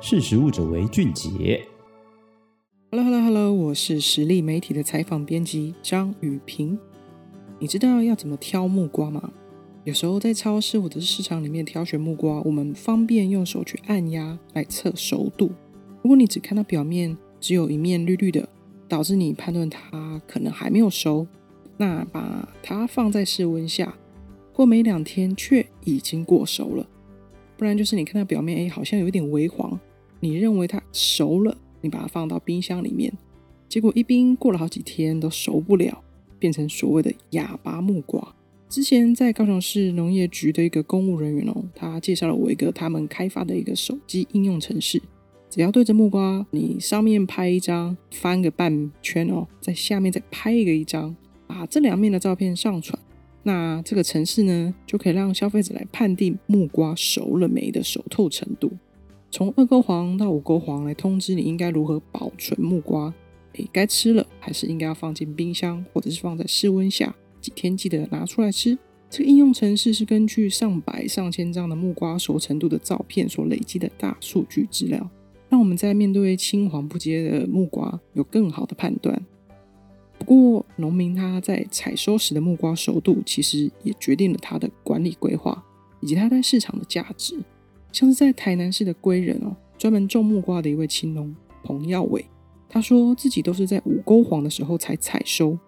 识时务者为俊杰。Hello Hello Hello，我是实力媒体的采访编辑张雨萍。你知道要怎么挑木瓜吗？有时候在超市或者是市场里面挑选木瓜，我们方便用手去按压来测熟度。如果你只看到表面只有一面绿绿的，导致你判断它可能还没有熟，那把它放在室温下，过没两天却已经过熟了。不然就是你看到表面，哎，好像有点微黄，你认为它熟了，你把它放到冰箱里面，结果一冰过了好几天都熟不了，变成所谓的哑巴木瓜。之前在高雄市农业局的一个公务人员哦，他介绍了我一个他们开发的一个手机应用程式，只要对着木瓜，你上面拍一张，翻个半圈哦，在下面再拍一个一张，把这两面的照片上传。那这个程式呢，就可以让消费者来判定木瓜熟了没的熟透程度，从二勾黄到五勾黄来通知你应该如何保存木瓜，诶，该吃了还是应该要放进冰箱，或者是放在室温下几天，记得拿出来吃。这个应用程式是根据上百上千张的木瓜熟程度的照片所累积的大数据资料，让我们在面对青黄不接的木瓜有更好的判断。不过，农民他在采收时的木瓜熟度，其实也决定了他的管理规划以及他在市场的价值。像是在台南市的归仁哦，专门种木瓜的一位青农彭耀伟，他说自己都是在五勾黄的时候才采收，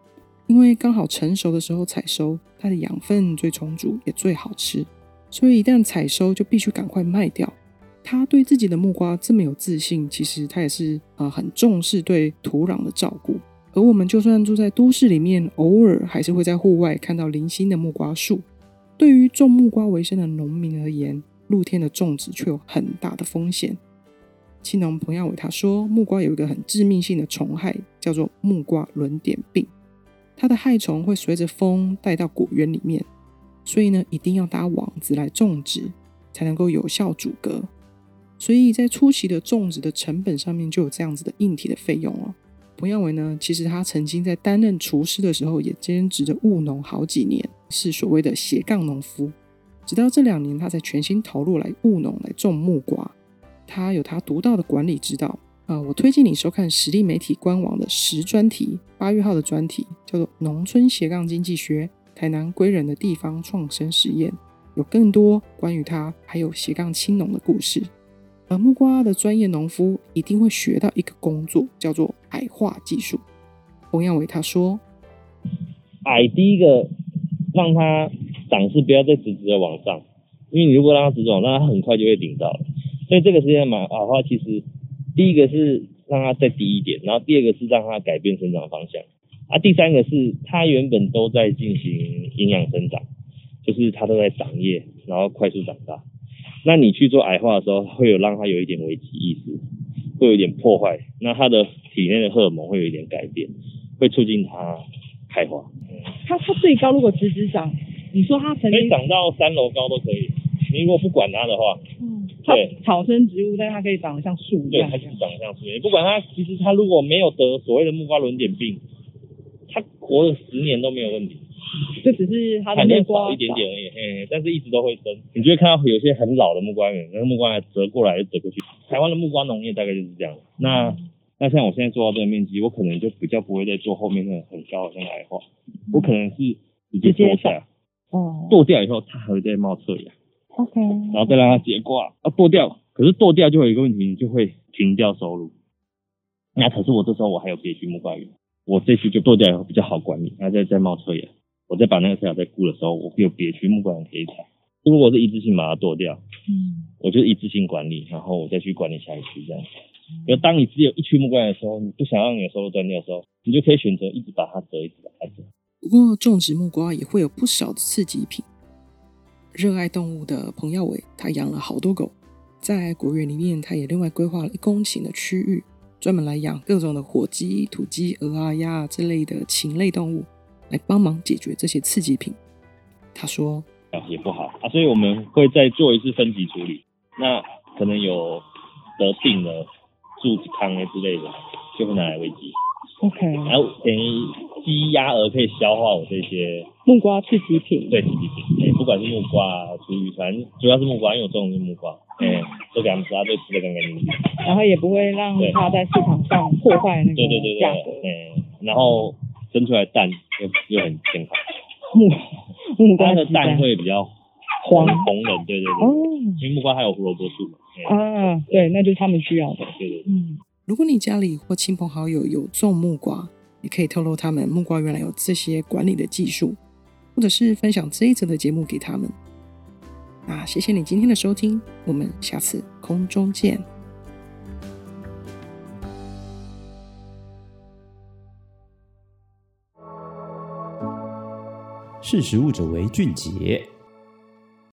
因为刚好成熟的时候采收，它的养分最充足，也最好吃，所以一旦采收就必须赶快卖掉。他对自己的木瓜这么有自信，其实他也是啊、很重视对土壤的照顾。而我们就算住在都市里面，偶尔还是会在户外看到零星的木瓜树。对于种木瓜为生的农民而言，露天的种植却有很大的风险。青农彭耀伟他说，木瓜有一个很致命性的虫害，叫做木瓜轮点病。它的害虫会随着风带到果园里面，所以呢，一定要搭网子来种植，才能够有效阻隔。所以在初期的种植的成本上面，就有这样子的硬体的费用哦。彭耀伟呢，其实他曾经在担任厨师的时候，也兼职着务农好几年，是所谓的斜杠农夫。直到这两年，他才全心投入来务农，来种木瓜。他有他独到的管理之道啊、我推荐你收看实力媒体官网的十专题，八月号的专题叫做《农村斜杠经济学：台南归人的地方创生实验》，有更多关于他还有斜杠青农的故事。而木瓜的专业农夫一定会学到一个工作，叫做矮化技术。洪耀伟他说：“矮第一个让它长势不要再直直的往上，因为你如果让它直走，那，它很快就会顶到了。所以这个时间嘛，矮化其实第一个是让它再低一点，然后第二个是让它改变生长方向，啊，第三个是它原本都在进行营养生长，就是它都在长叶，然后快速长大。”那你去做矮化的时候，会有让它有一点危机意识，会有一点破坏，那它的体内的荷尔蒙会有一点改变，会促进它开花。它它最高如果直直长，你说它可以长到三楼高都可以。你如果不管它的话，嗯，对，草生植物，但它可以长得像树一样。对，它就是长得像树。你不管它，其实它如果没有得所谓的木瓜轮点病，它活了十年都没有问题。这只是它的木瓜少一点点而已，嘿，但是一直都会生。你就会看到有些很老的木瓜园，那个木瓜还折过来又折过去。台湾的木瓜农业大概就是这样。那那像我现在做到这个面积，我可能就比较不会再做后面那种很高的那个矮化，我可能是直接剁下，哦，剁掉以后它还会再冒侧芽，OK，然后再让它结瓜。啊，剁掉，可是剁掉就有一个问题，你就会停掉收入。那可是我这时候我还有别区木瓜园，我这次就剁掉以后比较好管理，然后再再冒侧芽。我再把那个侧芽再顾的时候，我会有别区木瓜园可以采。如果我是一次性把它剁掉，嗯，我就一次性管理，然后我再去管理下一区这样。因为当你只有一区木瓜园的时候，你不想让你的收入断掉的时候，你就可以选择一直把它折，一直把它折。不过种植木瓜也会有不少的刺激品。热爱动物的彭耀伟，他养了好多狗，在果园里面，他也另外规划了一公顷的区域，专门来养各种的火鸡、土鸡、鹅啊、鸭啊这类的禽类动物。来帮忙解决这些刺激品，他说啊也不好啊，所以我们会再做一次分级处理。那可能有得病的柱子糠之类的，就会拿来喂鸡。OK，然后等于鸡鸭鹅可以消化我这些木瓜刺激品。对刺激品，哎，不管是木瓜、厨余，反正主要是木瓜，因为我种的是木瓜。哎、嗯，都给他们吃，他都吃的干干净净。然后也不会让它在市场上破坏那个价格。嗯，然后生出来蛋又又很健康。木木瓜的蛋会比较黄红的，对对对。哦。因为木瓜还有胡萝卜素嘛。啊，对，那就是他们需要的。对对。嗯，如果你家里或亲朋好友有种木瓜，也可以透露他们木瓜原来有这些管理的技术，或者是分享这一则的节目给他们。那谢谢你今天的收听，我们下次空中见。识食物者为俊杰。